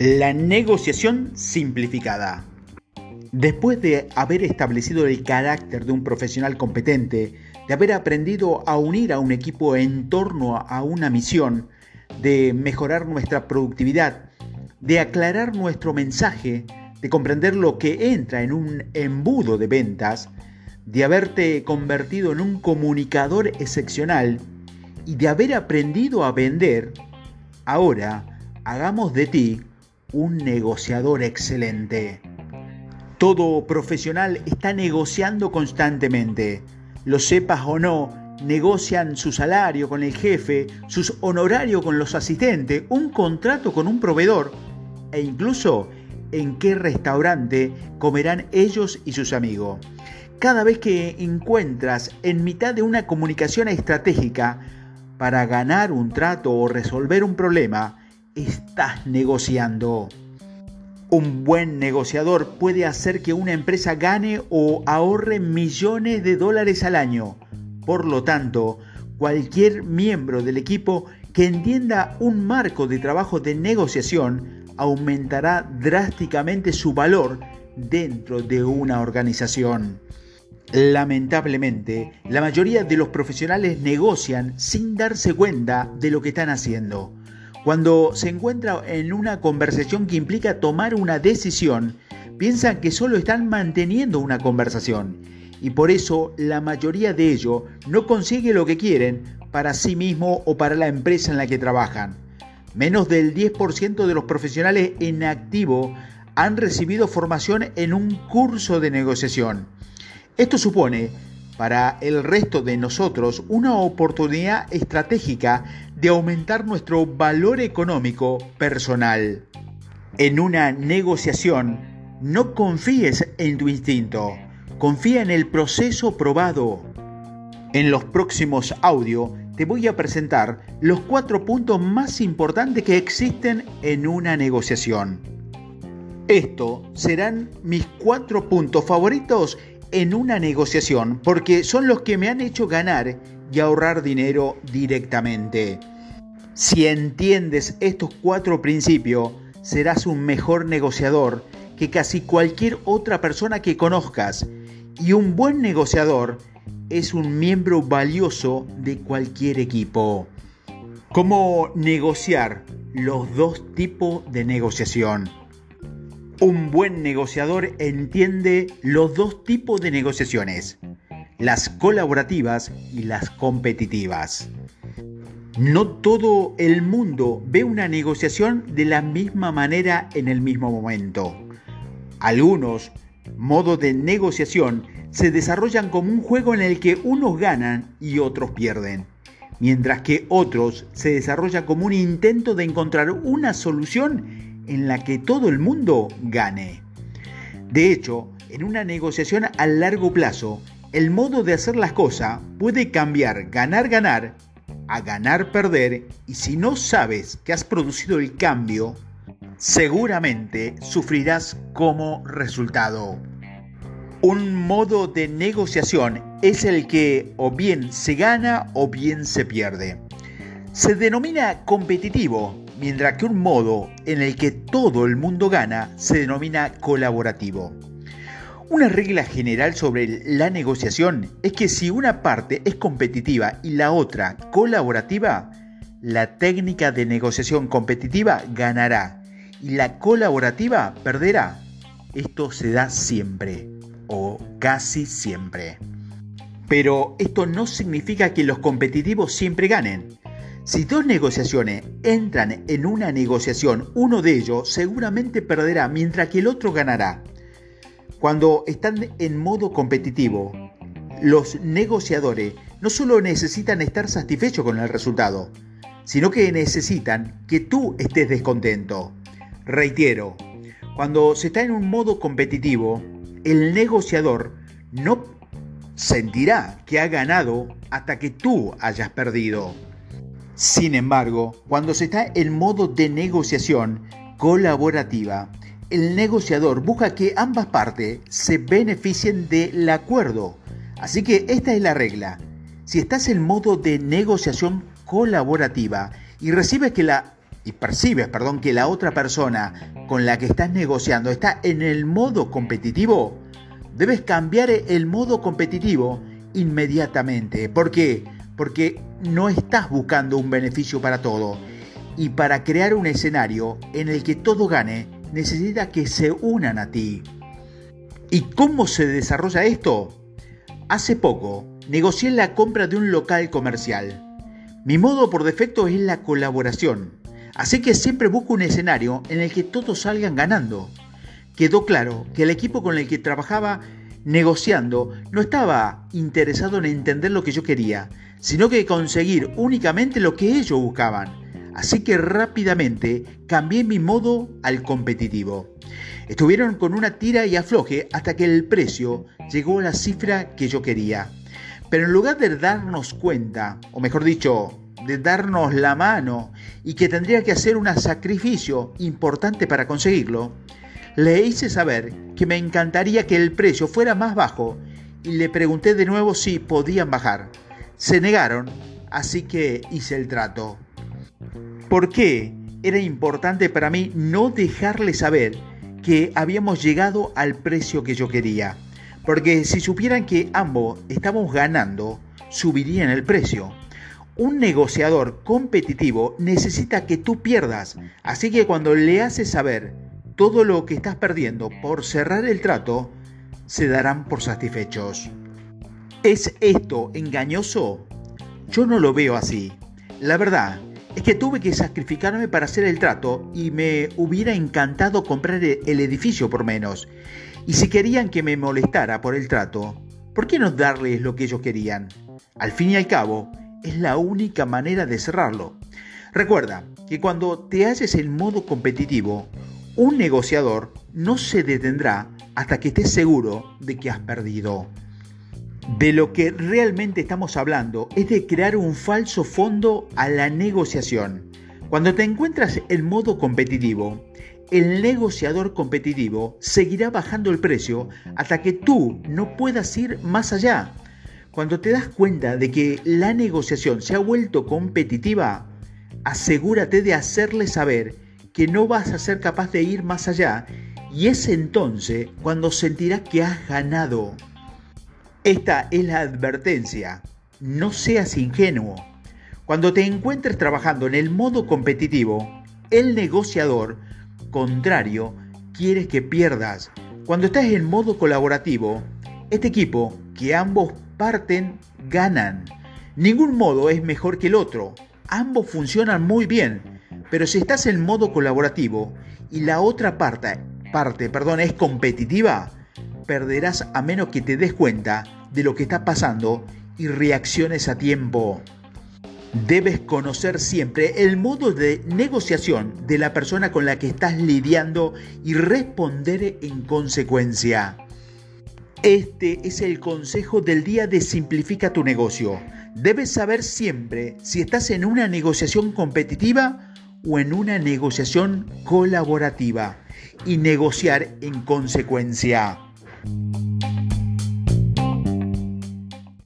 La negociación simplificada. Después de haber establecido el carácter de un profesional competente, de haber aprendido a unir a un equipo en torno a una misión, de mejorar nuestra productividad, de aclarar nuestro mensaje, de comprender lo que entra en un embudo de ventas, de haberte convertido en un comunicador excepcional y de haber aprendido a vender, ahora hagamos de ti un negociador excelente. Todo profesional está negociando constantemente. Lo sepas o no, negocian su salario con el jefe, sus honorarios con los asistentes, un contrato con un proveedor e incluso en qué restaurante comerán ellos y sus amigos. Cada vez que encuentras en mitad de una comunicación estratégica para ganar un trato o resolver un problema, estás negociando. Un buen negociador puede hacer que una empresa gane o ahorre millones de dólares al año. Por lo tanto, cualquier miembro del equipo que entienda un marco de trabajo de negociación aumentará drásticamente su valor dentro de una organización. Lamentablemente, la mayoría de los profesionales negocian sin darse cuenta de lo que están haciendo. Cuando se encuentra en una conversación que implica tomar una decisión, piensan que solo están manteniendo una conversación y por eso la mayoría de ellos no consigue lo que quieren para sí mismo o para la empresa en la que trabajan. Menos del 10% de los profesionales en activo han recibido formación en un curso de negociación. Esto supone para el resto de nosotros una oportunidad estratégica de aumentar nuestro valor económico personal. En una negociación, no confíes en tu instinto, confía en el proceso probado. En los próximos audios te voy a presentar los cuatro puntos más importantes que existen en una negociación. Estos serán mis cuatro puntos favoritos en una negociación porque son los que me han hecho ganar y ahorrar dinero directamente. Si entiendes estos cuatro principios, serás un mejor negociador que casi cualquier otra persona que conozcas. Y un buen negociador es un miembro valioso de cualquier equipo. ¿Cómo negociar los dos tipos de negociación? Un buen negociador entiende los dos tipos de negociaciones, las colaborativas y las competitivas. No todo el mundo ve una negociación de la misma manera en el mismo momento. Algunos modos de negociación se desarrollan como un juego en el que unos ganan y otros pierden, mientras que otros se desarrollan como un intento de encontrar una solución en la que todo el mundo gane. De hecho, en una negociación a largo plazo, el modo de hacer las cosas puede cambiar ganar-ganar a ganar-perder y si no sabes que has producido el cambio, seguramente sufrirás como resultado. Un modo de negociación es el que o bien se gana o bien se pierde. Se denomina competitivo mientras que un modo en el que todo el mundo gana se denomina colaborativo. Una regla general sobre la negociación es que si una parte es competitiva y la otra colaborativa, la técnica de negociación competitiva ganará y la colaborativa perderá. Esto se da siempre o casi siempre. Pero esto no significa que los competitivos siempre ganen. Si dos negociaciones entran en una negociación, uno de ellos seguramente perderá mientras que el otro ganará. Cuando están en modo competitivo, los negociadores no solo necesitan estar satisfechos con el resultado, sino que necesitan que tú estés descontento. Reitero, cuando se está en un modo competitivo, el negociador no sentirá que ha ganado hasta que tú hayas perdido. Sin embargo, cuando se está en modo de negociación colaborativa, el negociador busca que ambas partes se beneficien del acuerdo. Así que esta es la regla. Si estás en modo de negociación colaborativa y recibes que la y percibes, que la otra persona con la que estás negociando está en el modo competitivo, debes cambiar el modo competitivo inmediatamente. ¿Por qué? Porque no estás buscando un beneficio para todo. Y para crear un escenario en el que todo gane, necesita que se unan a ti. ¿Y cómo se desarrolla esto? Hace poco negocié la compra de un local comercial. Mi modo por defecto es la colaboración, así que siempre busco un escenario en el que todos salgan ganando. Quedó claro que el equipo con el que trabajaba negociando no estaba interesado en entender lo que yo quería, sino que conseguir únicamente lo que ellos buscaban. Así que rápidamente cambié mi modo al competitivo. Estuvieron con una tira y afloje hasta que el precio llegó a la cifra que yo quería. Pero en lugar de darnos cuenta, o mejor dicho, de darnos la mano y que tendría que hacer un sacrificio importante para conseguirlo, le hice saber que me encantaría que el precio fuera más bajo y le pregunté de nuevo si podían bajar. Se negaron, así que hice el trato. ¿Por qué era importante para mí no dejarle saber que habíamos llegado al precio que yo quería? Porque si supieran que ambos estamos ganando, subirían el precio. Un negociador competitivo necesita que tú pierdas, así que cuando le haces saber todo lo que estás perdiendo por cerrar el trato, se darán por satisfechos. ¿Es esto engañoso? Yo no lo veo así. La verdad es que tuve que sacrificarme para hacer el trato y me hubiera encantado comprar el edificio por menos. Y si querían que me molestara por el trato, ¿por qué no darles lo que ellos querían? Al fin y al cabo, es la única manera de cerrarlo. Recuerda que cuando te haces en modo competitivo, un negociador no se detendrá hasta que estés seguro de que has perdido. De lo que realmente estamos hablando es de crear un falso fondo a la negociación. Cuando te encuentras en modo competitivo, el negociador competitivo seguirá bajando el precio hasta que tú no puedas ir más allá. Cuando te das cuenta de que la negociación se ha vuelto competitiva, asegúrate de hacerle saber que no vas a ser capaz de ir más allá y es entonces cuando sentirás que has ganado. Esta es la advertencia. No seas ingenuo. Cuando te encuentres trabajando en el modo competitivo, el negociador contrario quiere que pierdas. Cuando estás en modo colaborativo, este equipo que ambos parten ganan. Ningún modo es mejor que el otro. Ambos funcionan muy bien. Pero si estás en modo colaborativo y la otra parte, parte perdón, es competitiva, perderás a menos que te des cuenta de lo que está pasando y reacciones a tiempo. Debes conocer siempre el modo de negociación de la persona con la que estás lidiando y responder en consecuencia. Este es el consejo del día de Simplifica tu negocio. Debes saber siempre si estás en una negociación competitiva o en una negociación colaborativa y negociar en consecuencia. you